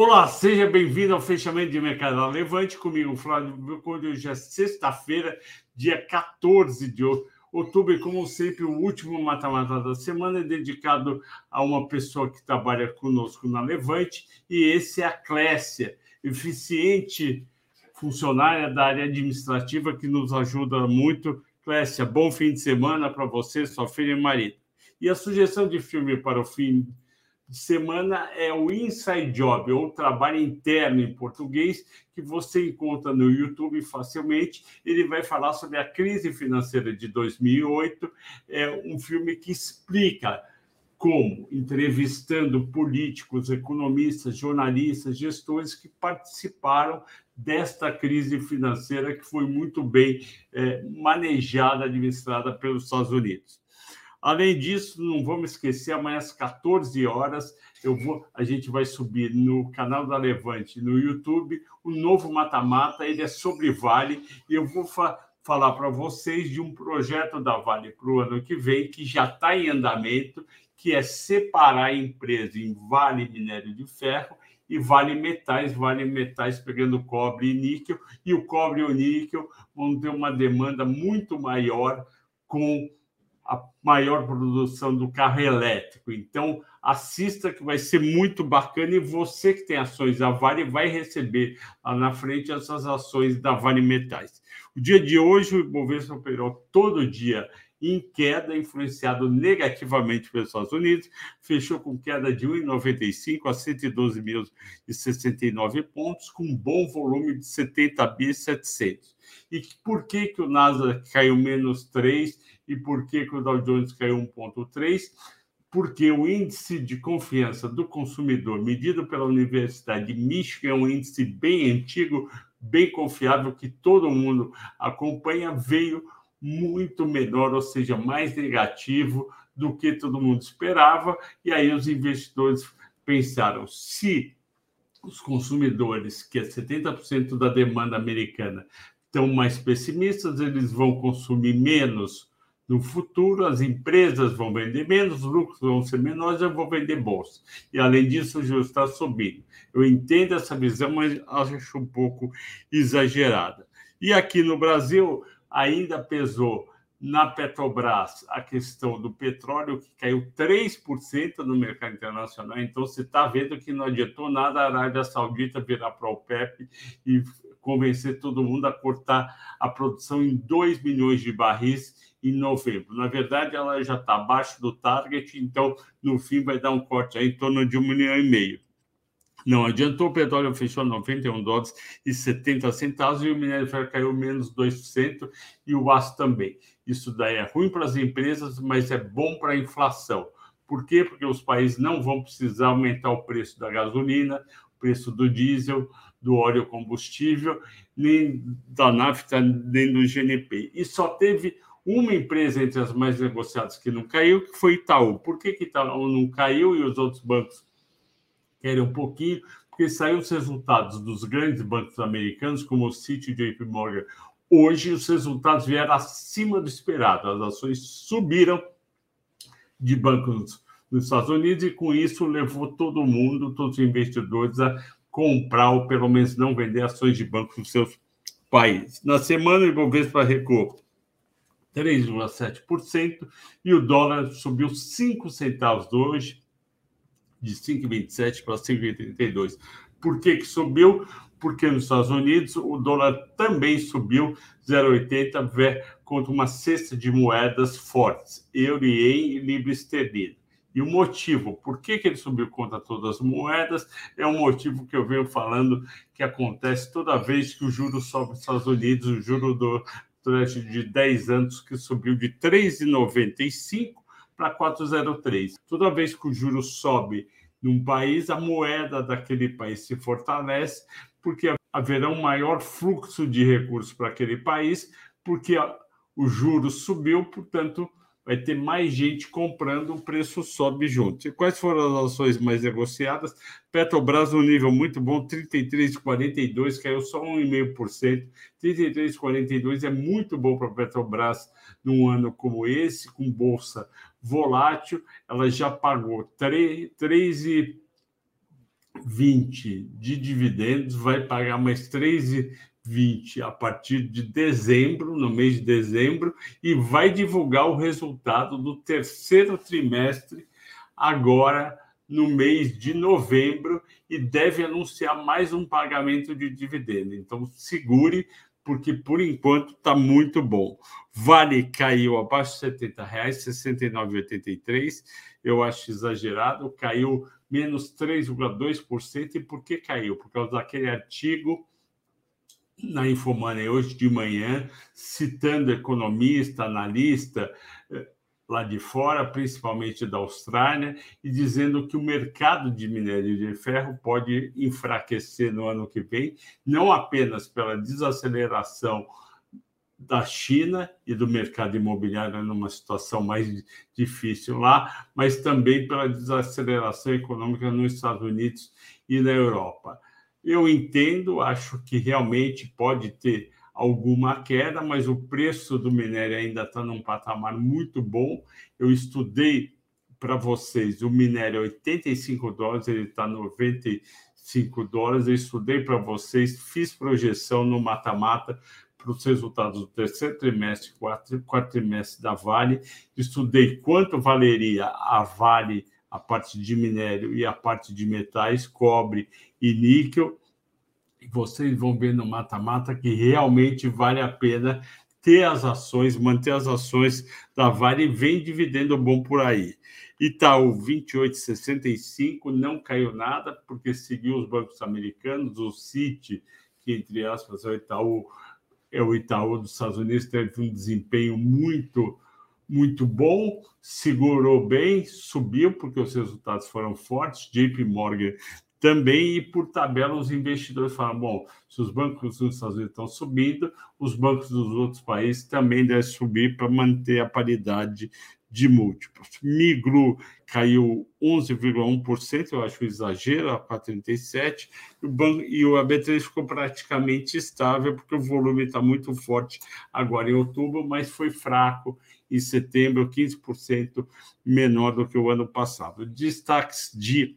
Olá, seja bem-vindo ao fechamento de mercado Levante comigo, Flávio Conde. Hoje é sexta-feira, dia 14 de outubro, e como sempre, o último mata-mata da semana é dedicado a uma pessoa que trabalha conosco na Levante, e esse é a Clécia, eficiente funcionária da área administrativa que nos ajuda muito. Clécia, bom fim de semana para você, sua filha e marido. E a sugestão de filme para o fim semana é o Inside Job, ou trabalho interno em português, que você encontra no YouTube facilmente. Ele vai falar sobre a crise financeira de 2008. É um filme que explica como, entrevistando políticos, economistas, jornalistas, gestores que participaram desta crise financeira que foi muito bem é, manejada, administrada pelos Estados Unidos. Além disso, não vamos esquecer, amanhã às 14 horas, eu vou, a gente vai subir no canal da Levante, no YouTube, o novo Mata-Mata, ele é sobre Vale, e eu vou fa falar para vocês de um projeto da Vale para o ano que vem, que já está em andamento, que é separar a empresa em Vale Minério de Ferro e Vale Metais, Vale Metais pegando cobre e níquel, e o cobre e o níquel vão ter uma demanda muito maior com a maior produção do carro elétrico. Então, assista que vai ser muito bacana e você que tem ações da Vale vai receber lá na frente essas ações da Vale Metais. O dia de hoje, o Ibovespa operou todo dia em queda, influenciado negativamente pelos Estados Unidos, fechou com queda de 1,95 a 112.069 pontos, com um bom volume de 70.700. E por que, que o Nasdaq caiu menos 3 e por que, que o Dow Jones caiu 1,3%? Porque o índice de confiança do consumidor, medido pela Universidade de Michigan, é um índice bem antigo, bem confiável, que todo mundo acompanha, veio muito menor, ou seja, mais negativo do que todo mundo esperava. E aí os investidores pensaram: se os consumidores, que é 70% da demanda americana, estão mais pessimistas, eles vão consumir menos no futuro, as empresas vão vender menos, os lucros vão ser menores, eu vou vender bolsa. E, além disso, o juros está subindo. Eu entendo essa visão, mas acho um pouco exagerada. E aqui no Brasil, ainda pesou na Petrobras a questão do petróleo, que caiu 3% no mercado internacional. Então, você está vendo que não adiantou nada a Arábia Saudita virar para o OPEP e convencer todo mundo a cortar a produção em 2 milhões de barris em novembro. Na verdade, ela já está abaixo do target, então no fim vai dar um corte aí em torno de um milhão e meio. Não adiantou, o petróleo fechou 91 dólares e 70 centavos e o minério de ferro caiu menos 2% e o aço também. Isso daí é ruim para as empresas, mas é bom para a inflação. Por quê? Porque os países não vão precisar aumentar o preço da gasolina, o preço do diesel, do óleo combustível, nem da nafta, nem do GNP. E só teve uma empresa entre as mais negociadas que não caiu, que foi Itaú. Por que, que Itaú não caiu e os outros bancos querem um pouquinho? Porque saíram os resultados dos grandes bancos americanos, como o Citi e JP Morgan. Hoje, os resultados vieram acima do esperado. As ações subiram de bancos nos Estados Unidos e, com isso, levou todo mundo, todos os investidores, a comprar ou, pelo menos, não vender ações de bancos nos seus países. Na semana, o Ibovespa recuou 3,7%, e o dólar subiu 5 centavos hoje, de 5,27 para 5,32. Por que, que subiu? Porque nos Estados Unidos o dólar também subiu 0,80 contra uma cesta de moedas fortes, euro, e libra esterlina. E o motivo, por que, que ele subiu contra todas as moedas, é um motivo que eu venho falando que acontece toda vez que o juro sobe nos Estados Unidos, o juro do, durante de 10 anos que subiu de 3,95 para 4,03. Toda vez que o juro sobe num país, a moeda daquele país se fortalece, porque haverá um maior fluxo de recursos para aquele país, porque o juro subiu, portanto, vai ter mais gente comprando, o preço sobe junto. E quais foram as ações mais negociadas? Petrobras, um nível muito bom, 33,42, caiu só 1,5%. 33,42 é muito bom para a Petrobras num ano como esse, com bolsa volátil. Ela já pagou 3, 3 20 de dividendos, vai pagar mais 3,20 a partir de dezembro, no mês de dezembro, e vai divulgar o resultado do terceiro trimestre agora no mês de novembro e deve anunciar mais um pagamento de dividendo. Então, segure, porque por enquanto está muito bom. Vale caiu abaixo de 70 reais, 69,83. Eu acho exagerado, caiu menos 3,2%. E por que caiu? Por causa daquele artigo na Infomoney hoje de manhã, citando economista, analista, eh, lá de fora, principalmente da Austrália, e dizendo que o mercado de minério de ferro pode enfraquecer no ano que vem, não apenas pela desaceleração da China e do mercado imobiliário numa situação mais difícil lá, mas também pela desaceleração econômica nos Estados Unidos e na Europa. Eu entendo, acho que realmente pode ter alguma queda, mas o preço do minério ainda está num patamar muito bom. Eu estudei para vocês o minério 85 dólares, ele está 95 dólares. Eu estudei para vocês, fiz projeção no mata-mata para os resultados do terceiro trimestre, quarto trimestre da Vale. Estudei quanto valeria a Vale, a parte de minério e a parte de metais, cobre e níquel vocês vão ver no mata-mata que realmente vale a pena ter as ações, manter as ações da Vale e vem dividendo bom por aí. Itaú 28,65 não caiu nada porque seguiu os bancos americanos, o Citi, que entre aspas é o Itaú, é o Itaú dos Estados Unidos, teve um desempenho muito muito bom, segurou bem, subiu porque os resultados foram fortes. JP Morgan também, e por tabela, os investidores falam: bom, se os bancos dos Estados Unidos estão subindo, os bancos dos outros países também devem subir para manter a paridade de múltiplos. Migro caiu 11,1%, eu acho exagero, a 4,37%, e o, banco, e o AB3 ficou praticamente estável, porque o volume está muito forte agora em outubro, mas foi fraco em setembro, 15% menor do que o ano passado. Destaques de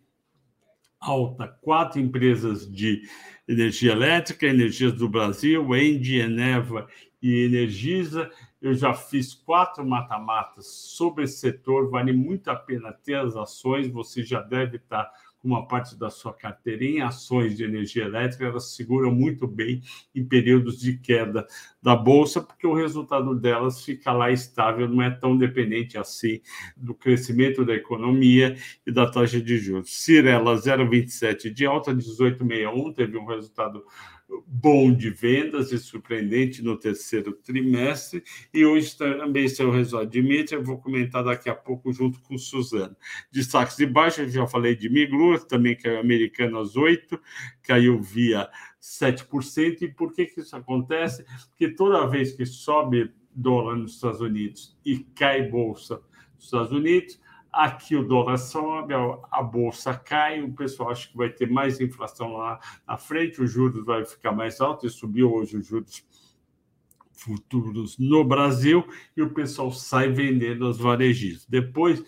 alta. Quatro empresas de energia elétrica, Energias do Brasil, Engie, Eneva e Energisa. Eu já fiz quatro mata-matas sobre esse setor, vale muito a pena ter as ações, você já deve estar uma parte da sua carteira em ações de energia elétrica, elas seguram muito bem em períodos de queda da bolsa, porque o resultado delas fica lá estável, não é tão dependente assim do crescimento da economia e da taxa de juros. Cirela 0,27 de alta, 18,61, teve um resultado bom de vendas e surpreendente no terceiro trimestre. E hoje também seu resultado de mídia, eu vou comentar daqui a pouco junto com Suzana. Destaques de baixa, já falei de Miglu, também caiu Americanas 8, caiu via 7%. E por que, que isso acontece? Porque toda vez que sobe dólar nos Estados Unidos e cai bolsa nos Estados Unidos, Aqui o dólar sobe, a bolsa cai, o pessoal acha que vai ter mais inflação lá na frente, os juros vai ficar mais alto, e subiu hoje os juros futuros no Brasil, e o pessoal sai vendendo as varejistas. Depois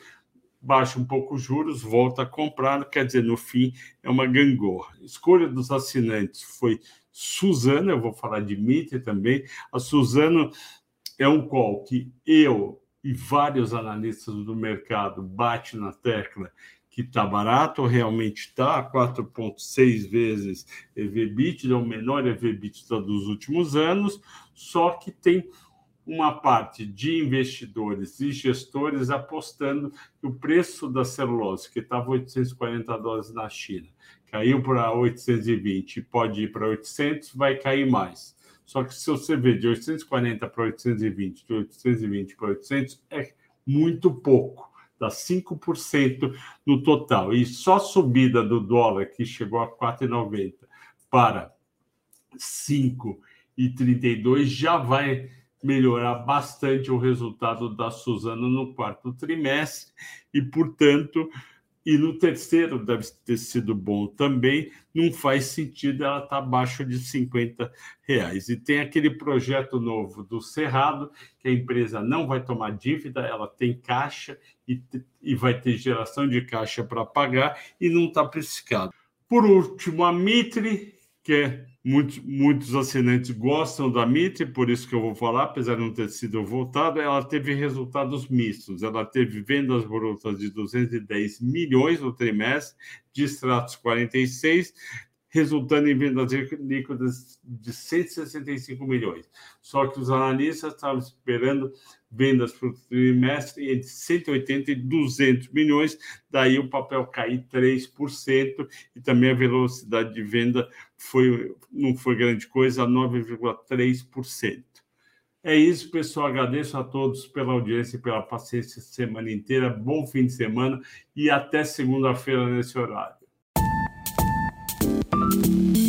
baixa um pouco os juros, volta a comprar, quer dizer, no fim é uma gangorra. Escolha dos assinantes foi Suzana, eu vou falar de Mitre também. A Suzana é um call que eu e vários analistas do mercado batem na tecla que está barato, realmente está, 4,6 vezes EV/EBITDA, é o menor EV/EBITDA dos últimos anos, só que tem uma parte de investidores e gestores apostando que o preço da celulose, que estava 840 dólares na China, caiu para 820 pode ir para 800, vai cair mais. Só que se você vê de 840 para 820, de 820 para 800, é muito pouco, dá 5% no total. E só a subida do dólar, que chegou a 4,90 para 5,32, já vai melhorar bastante o resultado da Suzano no quarto trimestre e, portanto, e no terceiro deve ter sido bom também, não faz sentido ela estar tá abaixo de 50 reais. E tem aquele projeto novo do Cerrado, que a empresa não vai tomar dívida, ela tem caixa e, e vai ter geração de caixa para pagar e não está precificado. Por último, a Mitre, que é Muitos, muitos assinantes gostam da Mitre, por isso que eu vou falar, apesar de não ter sido votado, ela teve resultados mistos. Ela teve vendas brutas de 210 milhões no trimestre, de extratos 46, resultando em vendas líquidas de 165 milhões. Só que os analistas estavam esperando vendas para o trimestre entre 180 e 200 milhões, daí o papel cair 3%, e também a velocidade de venda foi, não foi grande coisa, 9,3%. É isso, pessoal. Agradeço a todos pela audiência e pela paciência semana inteira. Bom fim de semana e até segunda-feira nesse horário. Bye.